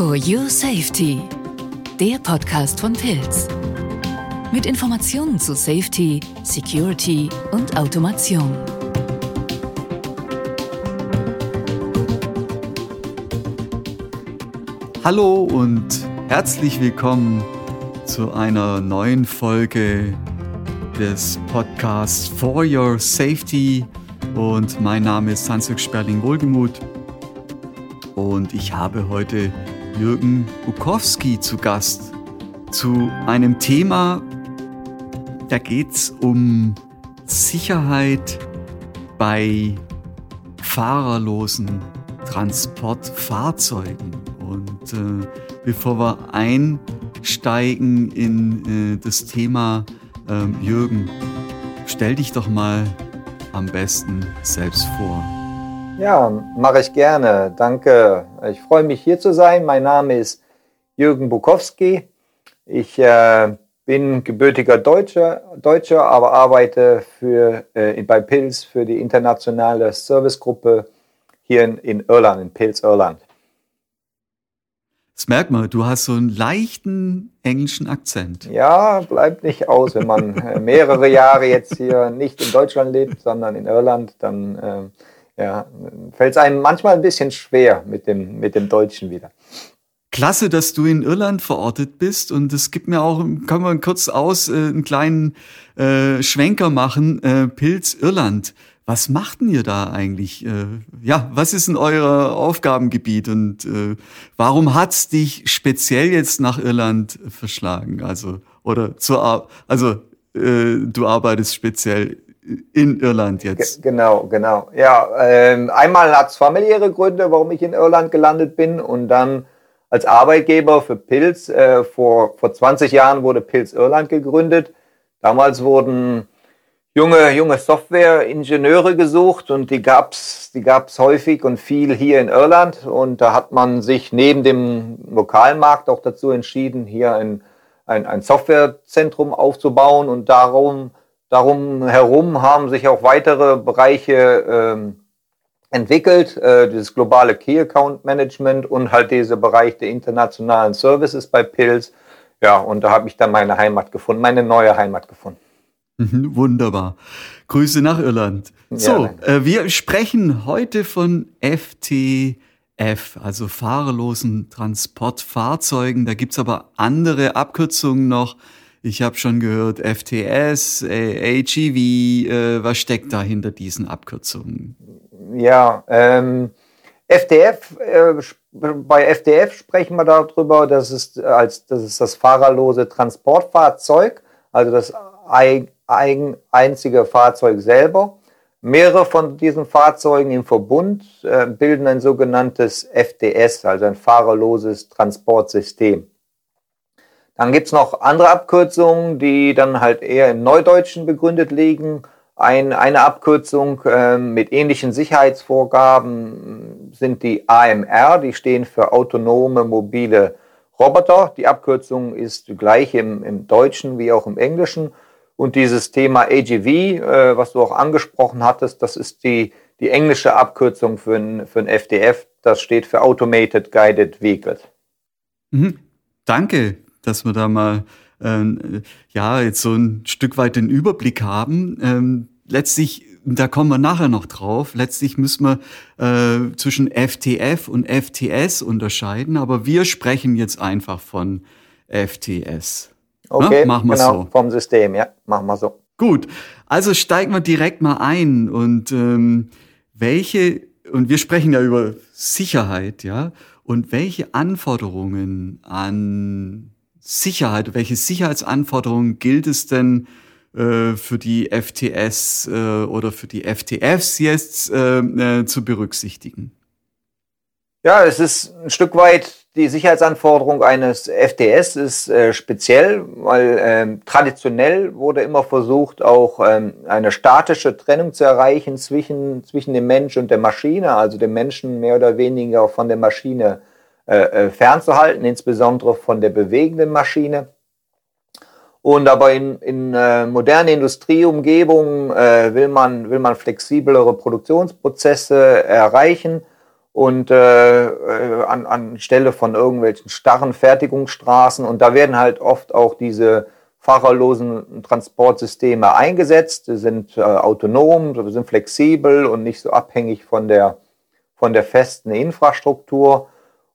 For Your Safety, der Podcast von Pilz. Mit Informationen zu Safety, Security und Automation. Hallo und herzlich willkommen zu einer neuen Folge des Podcasts For Your Safety. Und mein Name ist Hans-Jörg Sperling-Wohlgemuth. Und ich habe heute Jürgen Bukowski zu Gast zu einem Thema, da geht es um Sicherheit bei fahrerlosen Transportfahrzeugen. Und äh, bevor wir einsteigen in äh, das Thema, äh, Jürgen, stell dich doch mal am besten selbst vor. Ja, mache ich gerne. Danke. Ich freue mich hier zu sein. Mein Name ist Jürgen Bukowski. Ich äh, bin gebürtiger Deutscher, Deutscher, aber arbeite für, äh, bei Pils für die internationale Servicegruppe hier in, in Irland, in Pils, Irland. Das merkt man, du hast so einen leichten englischen Akzent. Ja, bleibt nicht aus, wenn man äh, mehrere Jahre jetzt hier nicht in Deutschland lebt, sondern in Irland, dann äh, ja, fällt es einem manchmal ein bisschen schwer mit dem, mit dem Deutschen wieder. Klasse, dass du in Irland verortet bist und es gibt mir auch, kann man kurz aus, äh, einen kleinen äh, Schwenker machen, äh, Pilz Irland. Was macht denn ihr da eigentlich? Äh, ja, was ist denn euer Aufgabengebiet und äh, warum hat's dich speziell jetzt nach Irland verschlagen? Also, oder zur, also, äh, du arbeitest speziell in Irland jetzt. Genau, genau. Ja, ähm, einmal hat es familiäre Gründe, warum ich in Irland gelandet bin und dann als Arbeitgeber für Pilz. Äh, vor, vor 20 Jahren wurde Pilz Irland gegründet. Damals wurden junge, junge Software-Ingenieure gesucht und die gab's die gab's häufig und viel hier in Irland. Und da hat man sich neben dem Lokalmarkt auch dazu entschieden, hier ein, ein, ein Softwarezentrum aufzubauen und darum Darum herum haben sich auch weitere Bereiche ähm, entwickelt, äh, dieses globale Key Account Management und halt dieser Bereich der internationalen Services bei Pilz. Ja, und da habe ich dann meine Heimat gefunden, meine neue Heimat gefunden. Mhm, wunderbar. Grüße nach Irland. So, ja, äh, wir sprechen heute von FTF, also fahrerlosen Transportfahrzeugen. Da gibt's aber andere Abkürzungen noch. Ich habe schon gehört, FTS, äh, AGV, äh, was steckt da hinter diesen Abkürzungen? Ja, ähm, FTF, äh, bei FTF sprechen wir darüber, dass es, als, das ist das fahrerlose Transportfahrzeug, also das ein, ein, einzige Fahrzeug selber. Mehrere von diesen Fahrzeugen im Verbund äh, bilden ein sogenanntes FTS, also ein fahrerloses Transportsystem. Dann gibt's noch andere Abkürzungen, die dann halt eher im Neudeutschen begründet liegen. Ein, eine Abkürzung äh, mit ähnlichen Sicherheitsvorgaben sind die AMR, die stehen für autonome mobile Roboter. Die Abkürzung ist gleich im, im Deutschen wie auch im Englischen. Und dieses Thema AGV, äh, was du auch angesprochen hattest, das ist die, die englische Abkürzung für ein, für ein FDF. Das steht für Automated Guided Vehicles. Mhm. Danke dass wir da mal ähm, ja jetzt so ein Stück weit den Überblick haben. Ähm, letztlich, da kommen wir nachher noch drauf. Letztlich müssen wir äh, zwischen FTF und FTS unterscheiden, aber wir sprechen jetzt einfach von FTS. Okay, machen wir genau, so. vom System, ja, machen wir so. Gut, also steigen wir direkt mal ein und ähm, welche und wir sprechen ja über Sicherheit, ja, und welche Anforderungen an Sicherheit, welche Sicherheitsanforderungen gilt es denn äh, für die FTS äh, oder für die FTFs jetzt äh, äh, zu berücksichtigen? Ja, es ist ein Stück weit die Sicherheitsanforderung eines FTS ist äh, speziell, weil ähm, traditionell wurde immer versucht, auch ähm, eine statische Trennung zu erreichen zwischen, zwischen dem Mensch und der Maschine, also dem Menschen mehr oder weniger von der Maschine äh, äh, fernzuhalten, insbesondere von der bewegenden Maschine. Und aber in, in äh, moderne Industrieumgebungen äh, will, man, will man flexiblere Produktionsprozesse erreichen. und äh, äh, an, anstelle von irgendwelchen starren Fertigungsstraßen. Und da werden halt oft auch diese fahrerlosen Transportsysteme eingesetzt, die sind äh, autonom, sind flexibel und nicht so abhängig von der, von der festen Infrastruktur.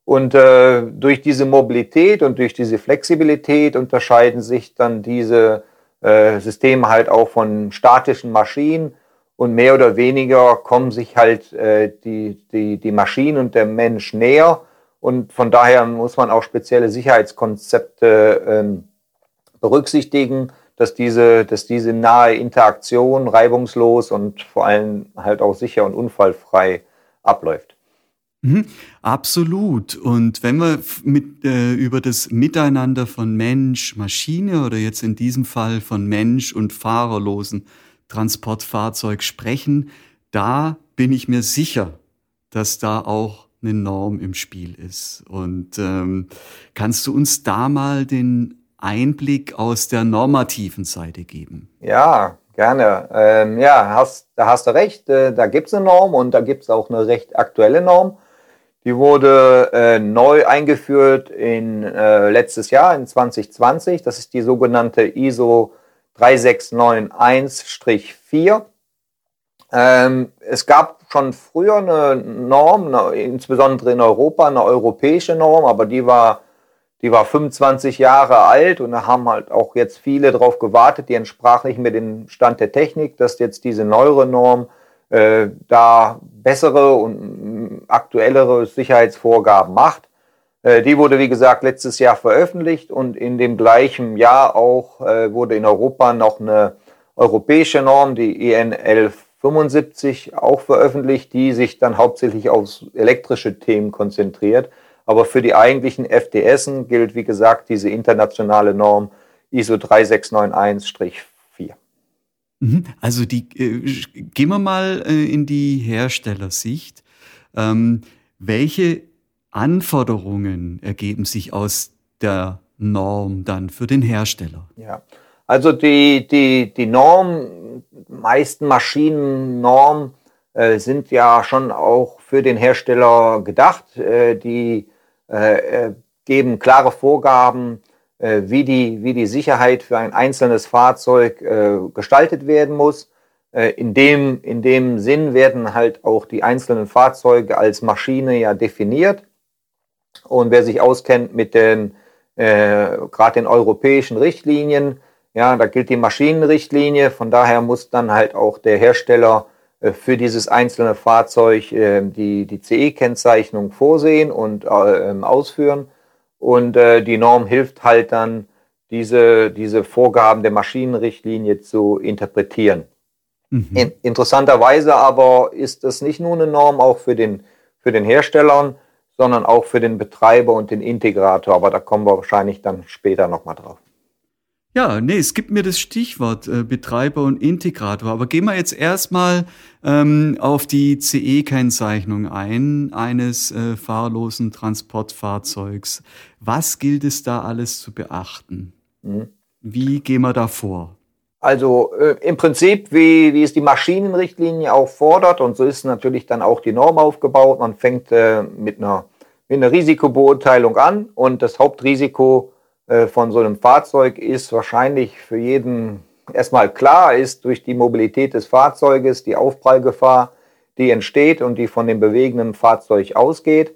Und äh, durch diese Mobilität und durch diese Flexibilität unterscheiden sich dann diese äh, Systeme halt auch von statischen Maschinen und mehr oder weniger kommen sich halt äh, die, die, die Maschinen und der Mensch näher. Und von daher muss man auch spezielle Sicherheitskonzepte ähm, berücksichtigen, dass diese, dass diese nahe Interaktion reibungslos und vor allem halt auch sicher und unfallfrei abläuft. Mhm, absolut. Und wenn wir mit, äh, über das Miteinander von Mensch, Maschine oder jetzt in diesem Fall von Mensch und fahrerlosen Transportfahrzeug sprechen, da bin ich mir sicher, dass da auch eine Norm im Spiel ist. Und ähm, kannst du uns da mal den Einblick aus der normativen Seite geben? Ja, gerne. Ähm, ja, hast, da hast du recht. Äh, da gibt es eine Norm und da gibt es auch eine recht aktuelle Norm. Die wurde äh, neu eingeführt in äh, letztes Jahr, in 2020. Das ist die sogenannte ISO 3691-4. Ähm, es gab schon früher eine Norm, eine, insbesondere in Europa, eine europäische Norm, aber die war, die war 25 Jahre alt und da haben halt auch jetzt viele darauf gewartet, die entsprach nicht mehr dem Stand der Technik, dass jetzt diese neuere Norm äh, da bessere und aktuellere Sicherheitsvorgaben macht. Äh, die wurde, wie gesagt, letztes Jahr veröffentlicht und in dem gleichen Jahr auch äh, wurde in Europa noch eine europäische Norm, die EN 1175, auch veröffentlicht, die sich dann hauptsächlich auf elektrische Themen konzentriert. Aber für die eigentlichen FDSen gilt, wie gesagt, diese internationale Norm ISO 3691-4. Mhm. Also die, äh, gehen wir mal äh, in die Herstellersicht. Ähm, welche Anforderungen ergeben sich aus der Norm dann für den Hersteller? Ja, also die, die, die Norm, meisten Maschinennormen äh, sind ja schon auch für den Hersteller gedacht. Äh, die äh, äh geben klare Vorgaben, wie, die, wie die Sicherheit für ein einzelnes Fahrzeug äh, gestaltet werden muss. In dem, in dem Sinn werden halt auch die einzelnen Fahrzeuge als Maschine ja definiert. Und wer sich auskennt mit den, äh, gerade den europäischen Richtlinien, ja, da gilt die Maschinenrichtlinie. Von daher muss dann halt auch der Hersteller äh, für dieses einzelne Fahrzeug äh, die, die CE-Kennzeichnung vorsehen und äh, ausführen. Und äh, die Norm hilft halt dann, diese, diese Vorgaben der Maschinenrichtlinie zu interpretieren. Mhm. In, interessanterweise aber ist das nicht nur eine Norm auch für den, für den Herstellern, sondern auch für den Betreiber und den Integrator. Aber da kommen wir wahrscheinlich dann später nochmal drauf. Ja, nee, es gibt mir das Stichwort äh, Betreiber und Integrator. Aber gehen wir jetzt erstmal ähm, auf die CE-Kennzeichnung ein, eines äh, fahrlosen Transportfahrzeugs. Was gilt es da alles zu beachten? Mhm. Wie gehen wir da vor? Also äh, im Prinzip, wie, wie es die Maschinenrichtlinie auch fordert, und so ist natürlich dann auch die Norm aufgebaut. Man fängt äh, mit, einer, mit einer Risikobeurteilung an und das Hauptrisiko von so einem Fahrzeug ist wahrscheinlich für jeden erstmal klar, ist durch die Mobilität des Fahrzeuges die Aufprallgefahr, die entsteht und die von dem bewegenden Fahrzeug ausgeht.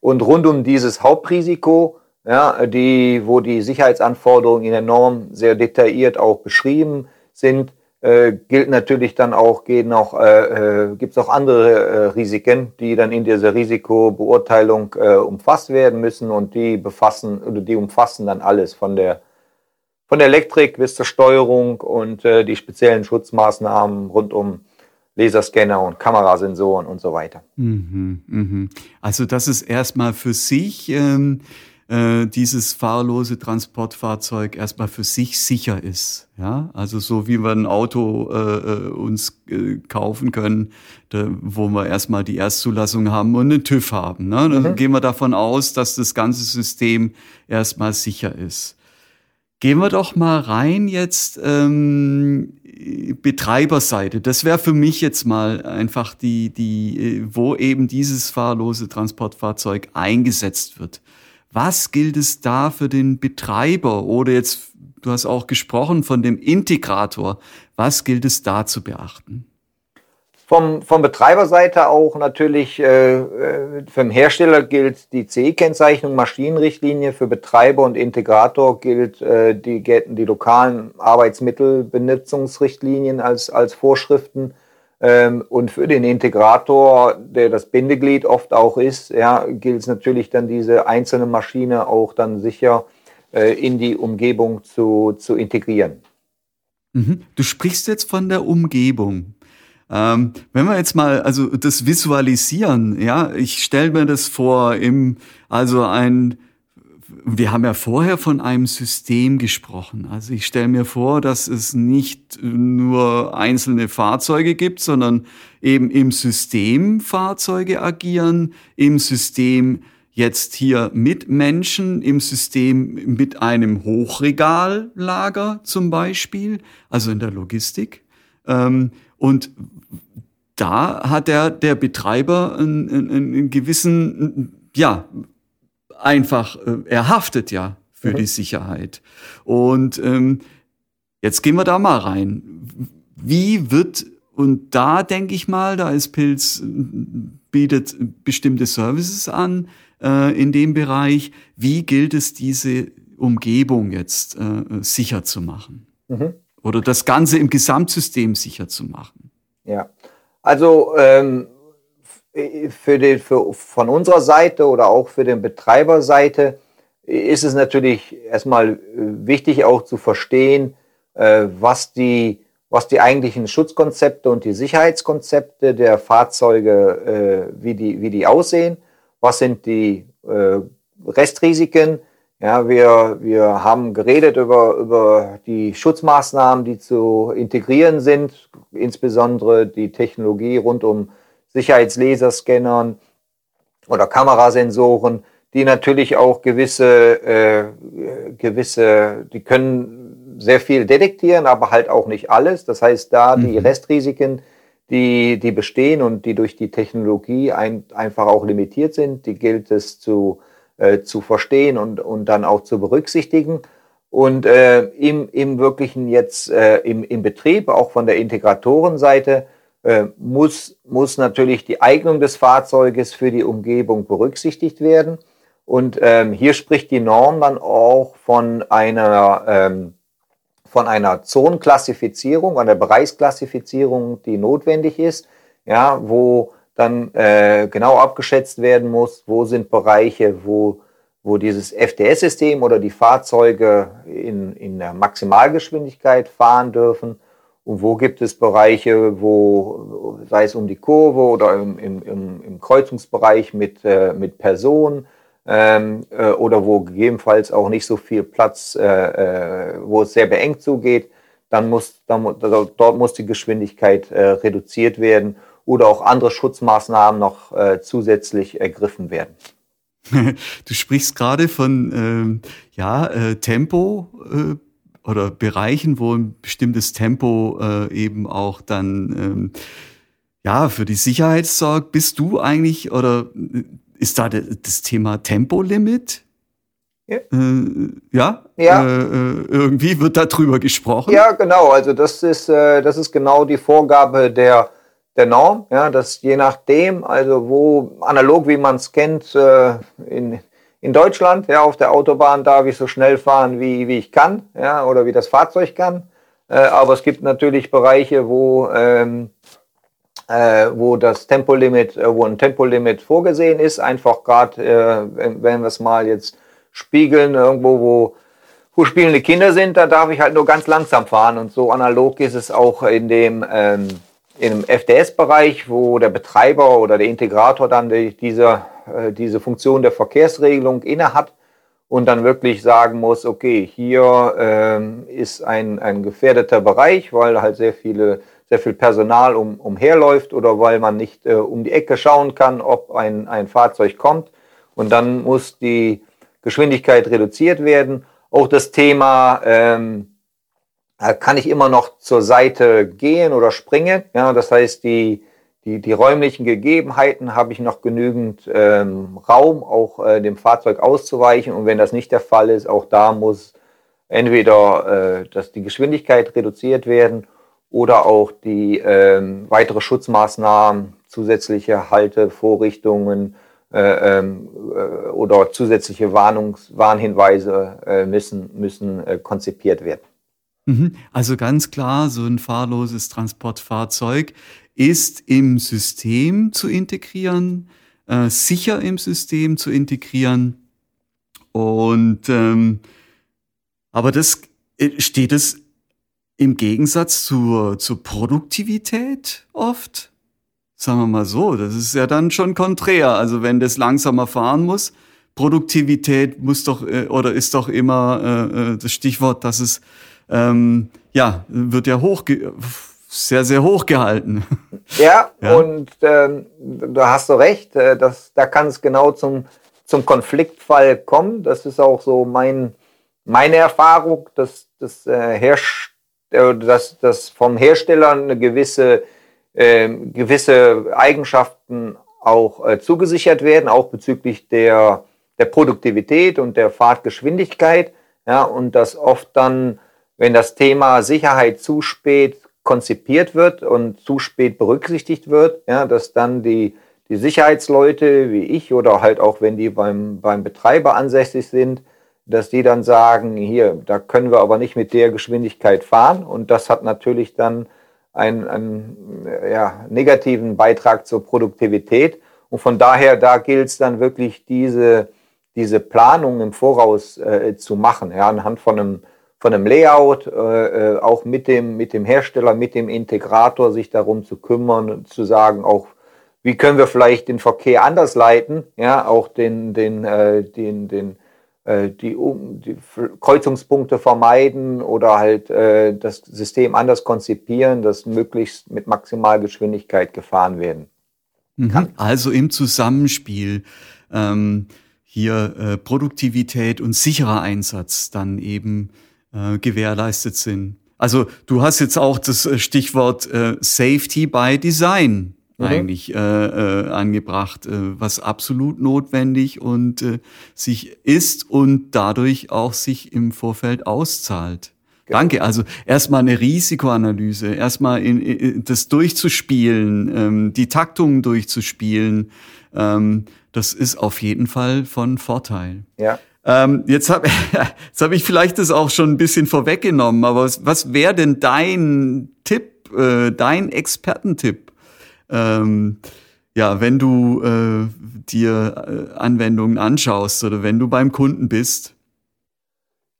Und rund um dieses Hauptrisiko ja, die, wo die Sicherheitsanforderungen in der Norm sehr detailliert auch beschrieben sind, äh, gilt natürlich dann auch, gehen auch, äh, äh, gibt es auch andere äh, Risiken, die dann in dieser Risikobeurteilung äh, umfasst werden müssen und die befassen oder die umfassen dann alles von der von der Elektrik bis zur Steuerung und äh, die speziellen Schutzmaßnahmen rund um Laserscanner und Kamerasensoren und so weiter. Mhm, mh. Also das ist erstmal für sich ähm, äh, dieses fahrlose Transportfahrzeug erstmal für sich sicher ist. Ja, also so wie wir ein Auto äh, äh, uns äh, kaufen können, da, wo wir erstmal die Erstzulassung haben und einen TÜV haben. Ne? Dann mhm. gehen wir davon aus, dass das ganze System erstmal sicher ist. Gehen wir doch mal rein jetzt ähm, Betreiberseite. Das wäre für mich jetzt mal einfach die, die, wo eben dieses fahrlose Transportfahrzeug eingesetzt wird. Was gilt es da für den Betreiber oder jetzt, du hast auch gesprochen von dem Integrator, was gilt es da zu beachten? Vom, vom Betreiberseite auch natürlich, äh, äh für den Hersteller gilt die CE-Kennzeichnung, Maschinenrichtlinie, für Betreiber und Integrator gilt, äh, die gelten die lokalen Arbeitsmittelbenutzungsrichtlinien als, als Vorschriften. Ähm, und für den Integrator, der das Bindeglied oft auch ist, ja, gilt es natürlich dann diese einzelne Maschine auch dann sicher äh, in die Umgebung zu, zu integrieren. Mhm. Du sprichst jetzt von der Umgebung. Ähm, wenn wir jetzt mal also das visualisieren, ja, ich stelle mir das vor im also ein wir haben ja vorher von einem System gesprochen. Also ich stelle mir vor, dass es nicht nur einzelne Fahrzeuge gibt, sondern eben im System Fahrzeuge agieren, im System jetzt hier mit Menschen, im System mit einem Hochregallager zum Beispiel, also in der Logistik. Ähm, und da hat der, der Betreiber einen, einen, einen gewissen, ja, einfach, äh, er haftet ja für mhm. die Sicherheit. Und ähm, jetzt gehen wir da mal rein. Wie wird, und da denke ich mal, da ist Pilz, bietet bestimmte Services an äh, in dem Bereich. Wie gilt es, diese Umgebung jetzt äh, sicher zu machen? Mhm. Oder das Ganze im Gesamtsystem sicher zu machen? Ja, also ähm, für den, für, von unserer Seite oder auch für den Betreiberseite ist es natürlich erstmal äh, wichtig auch zu verstehen, äh, was die, was die eigentlichen Schutzkonzepte und die Sicherheitskonzepte der Fahrzeuge, äh, wie, die, wie die aussehen, was sind die Restrisiken. Ja, wir, wir haben geredet über, über die Schutzmaßnahmen, die zu integrieren sind, insbesondere die Technologie rund um Sicherheitslaserscannern oder Kamerasensoren, die natürlich auch gewisse, äh, gewisse, die können sehr viel detektieren, aber halt auch nicht alles. Das heißt, da mhm. die Restrisiken, die, die bestehen und die durch die Technologie ein, einfach auch limitiert sind, die gilt es zu, äh, zu verstehen und, und dann auch zu berücksichtigen. Und äh, im, im wirklichen jetzt äh, im, im Betrieb, auch von der Integratorenseite, muss, muss natürlich die Eignung des Fahrzeuges für die Umgebung berücksichtigt werden. Und ähm, hier spricht die Norm dann auch von einer, ähm, von einer Zonenklassifizierung, einer Bereichsklassifizierung, die notwendig ist, ja, wo dann äh, genau abgeschätzt werden muss, wo sind Bereiche, wo, wo dieses FTS-System oder die Fahrzeuge in, in der Maximalgeschwindigkeit fahren dürfen und wo gibt es Bereiche, wo, sei es um die Kurve oder im, im, im Kreuzungsbereich mit, äh, mit Personen ähm, äh, oder wo gegebenenfalls auch nicht so viel Platz, äh, äh wo es sehr beengt zugeht, dann muss, dann, dort muss die Geschwindigkeit äh, reduziert werden oder auch andere Schutzmaßnahmen noch äh, zusätzlich ergriffen werden. Du sprichst gerade von ähm, ja, Tempo oder Bereichen, wo ein bestimmtes Tempo äh, eben auch dann ähm, ja für die Sicherheit sorgt. Bist du eigentlich oder äh, ist da das Thema Tempolimit? Ja, äh, ja, ja. Äh, äh, irgendwie wird darüber gesprochen. Ja, genau. Also das ist äh, das ist genau die Vorgabe der der Norm, ja, dass je nachdem, also wo analog wie man es kennt, in in Deutschland, ja, auf der Autobahn darf ich so schnell fahren, wie, wie ich kann, ja, oder wie das Fahrzeug kann. Äh, aber es gibt natürlich Bereiche, wo, ähm, äh, wo das Tempolimit, äh, wo ein Tempolimit vorgesehen ist. Einfach gerade, äh, wenn, wenn wir es mal jetzt spiegeln, irgendwo, wo, wo spielende Kinder sind, da darf ich halt nur ganz langsam fahren. Und so analog ist es auch in dem, ähm, im FDS-Bereich, wo der Betreiber oder der Integrator dann die, diese diese Funktion der Verkehrsregelung innehat und dann wirklich sagen muss, okay, hier ähm, ist ein, ein gefährdeter Bereich, weil halt sehr viele sehr viel Personal um, umherläuft oder weil man nicht äh, um die Ecke schauen kann, ob ein, ein Fahrzeug kommt. Und dann muss die Geschwindigkeit reduziert werden. auch das Thema, ähm, kann ich immer noch zur Seite gehen oder springen. Ja, das heißt, die, die, die räumlichen Gegebenheiten habe ich noch genügend ähm, Raum, auch äh, dem Fahrzeug auszuweichen. Und wenn das nicht der Fall ist, auch da muss entweder äh, dass die Geschwindigkeit reduziert werden oder auch die ähm, weitere Schutzmaßnahmen, zusätzliche Haltevorrichtungen äh, ähm, äh, oder zusätzliche Warnungs Warnhinweise äh, müssen, müssen äh, konzipiert werden. Mhm. Also ganz klar, so ein fahrloses Transportfahrzeug ist im System zu integrieren, äh, sicher im System zu integrieren. Und ähm, aber das äh, steht es im Gegensatz zur, zur Produktivität oft. Sagen wir mal so, das ist ja dann schon konträr. Also wenn das langsamer fahren muss, Produktivität muss doch äh, oder ist doch immer äh, äh das Stichwort, dass es ähm, ja wird ja hoch sehr sehr hoch gehalten. Ja, ja. und ähm, da hast du recht. Äh, das, da kann es genau zum zum Konfliktfall kommen. Das ist auch so mein meine Erfahrung, dass das äh, Herst äh, dass, dass vom Hersteller eine gewisse, äh, gewisse Eigenschaften auch äh, zugesichert werden, auch bezüglich der, der Produktivität und der Fahrtgeschwindigkeit. Ja, und dass oft dann, wenn das Thema Sicherheit zu spät konzipiert wird und zu spät berücksichtigt wird, ja, dass dann die, die Sicherheitsleute wie ich oder halt auch wenn die beim, beim Betreiber ansässig sind, dass die dann sagen, hier, da können wir aber nicht mit der Geschwindigkeit fahren. Und das hat natürlich dann einen, einen ja, negativen Beitrag zur Produktivität. Und von daher, da gilt es dann wirklich diese, diese Planung im Voraus äh, zu machen, ja, anhand von einem, von einem Layout, äh, äh auch mit dem, mit dem Hersteller, mit dem Integrator sich darum zu kümmern und zu sagen, auch wie können wir vielleicht den Verkehr anders leiten, ja, auch den, den, äh, den, den, äh, die, die Kreuzungspunkte vermeiden oder halt äh, das System anders konzipieren, dass möglichst mit Maximalgeschwindigkeit gefahren werden mhm. kann. Also im Zusammenspiel ähm, hier äh, Produktivität und sicherer Einsatz dann eben äh, gewährleistet sind. Also du hast jetzt auch das äh, Stichwort äh, Safety by Design mhm. eigentlich äh, äh, angebracht, äh, was absolut notwendig und äh, sich ist und dadurch auch sich im Vorfeld auszahlt. Genau. Danke. Also erstmal eine Risikoanalyse, erstmal in, in, das durchzuspielen, ähm, die Taktungen durchzuspielen, ähm, das ist auf jeden Fall von Vorteil. Ja. Ähm, jetzt habe jetzt hab ich vielleicht das auch schon ein bisschen vorweggenommen, aber was, was wäre denn dein Tipp, äh, dein Expertentipp ähm, ja, wenn du äh, dir äh, Anwendungen anschaust oder wenn du beim Kunden bist?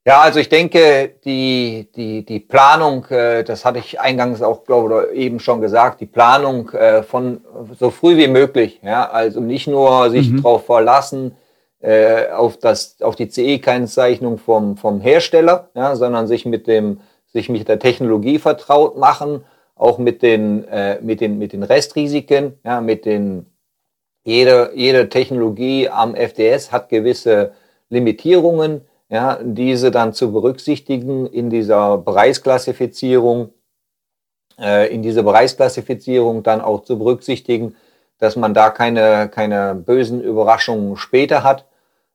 Ja, also ich denke, die, die, die Planung, äh, das hatte ich eingangs auch, glaube ich, eben schon gesagt, die Planung äh, von so früh wie möglich, ja, also nicht nur sich mhm. darauf verlassen, äh, auf, das, auf die CE-Kennzeichnung vom, vom Hersteller, ja, sondern sich mit, dem, sich mit der Technologie vertraut machen auch mit den, äh, mit den, mit den Restrisiken, ja, mit den, jede, jede Technologie am FDS hat gewisse Limitierungen, ja, diese dann zu berücksichtigen in dieser Bereichsklassifizierung, äh, in dieser Bereichsklassifizierung dann auch zu berücksichtigen, dass man da keine, keine bösen Überraschungen später hat.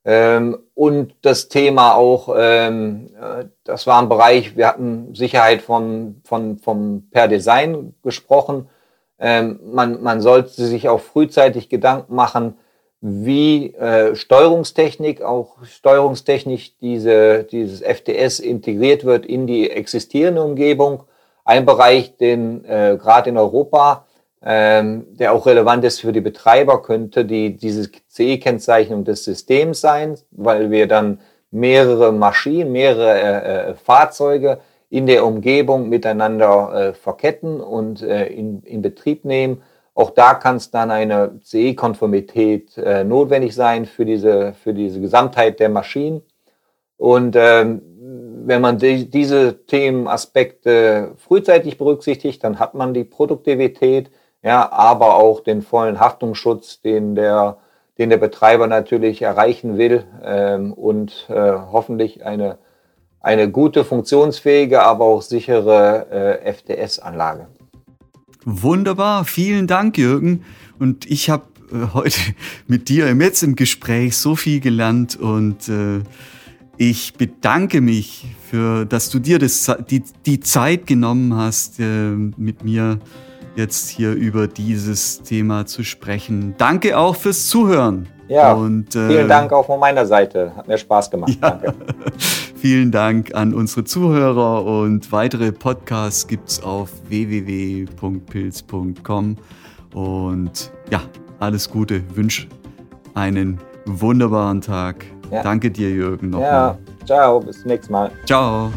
Ähm, und das Thema auch, ähm, äh, das war ein Bereich, wir hatten Sicherheit von, von, vom per Design gesprochen. Ähm, man, man sollte sich auch frühzeitig Gedanken machen, wie äh, Steuerungstechnik, auch Steuerungstechnik, diese, dieses FDS integriert wird in die existierende Umgebung. Ein Bereich, den äh, gerade in Europa ähm, der auch relevant ist für die Betreiber, könnte die, diese CE-Kennzeichnung des Systems sein, weil wir dann mehrere Maschinen, mehrere äh, äh, Fahrzeuge in der Umgebung miteinander äh, verketten und äh, in, in Betrieb nehmen. Auch da kann es dann eine CE-Konformität äh, notwendig sein für diese, für diese Gesamtheit der Maschinen. Und ähm, wenn man die, diese Themenaspekte frühzeitig berücksichtigt, dann hat man die Produktivität, ja, aber auch den vollen Haftungsschutz, den der, den der Betreiber natürlich erreichen will ähm, und äh, hoffentlich eine, eine gute, funktionsfähige, aber auch sichere äh, FDS-Anlage. Wunderbar, vielen Dank, Jürgen. Und ich habe äh, heute mit dir im jetzt im Gespräch so viel gelernt und äh, ich bedanke mich für, dass du dir das, die, die Zeit genommen hast, äh, mit mir jetzt hier über dieses Thema zu sprechen. Danke auch fürs Zuhören. Ja, und, äh, vielen Dank auch von meiner Seite. Hat mir Spaß gemacht. Ja. Danke. vielen Dank an unsere Zuhörer und weitere Podcasts gibt es auf www.pilz.com. Und ja, alles Gute. Wünsche einen wunderbaren Tag. Ja. Danke dir, Jürgen, nochmal. Ja, ciao, bis zum nächsten Mal. Ciao.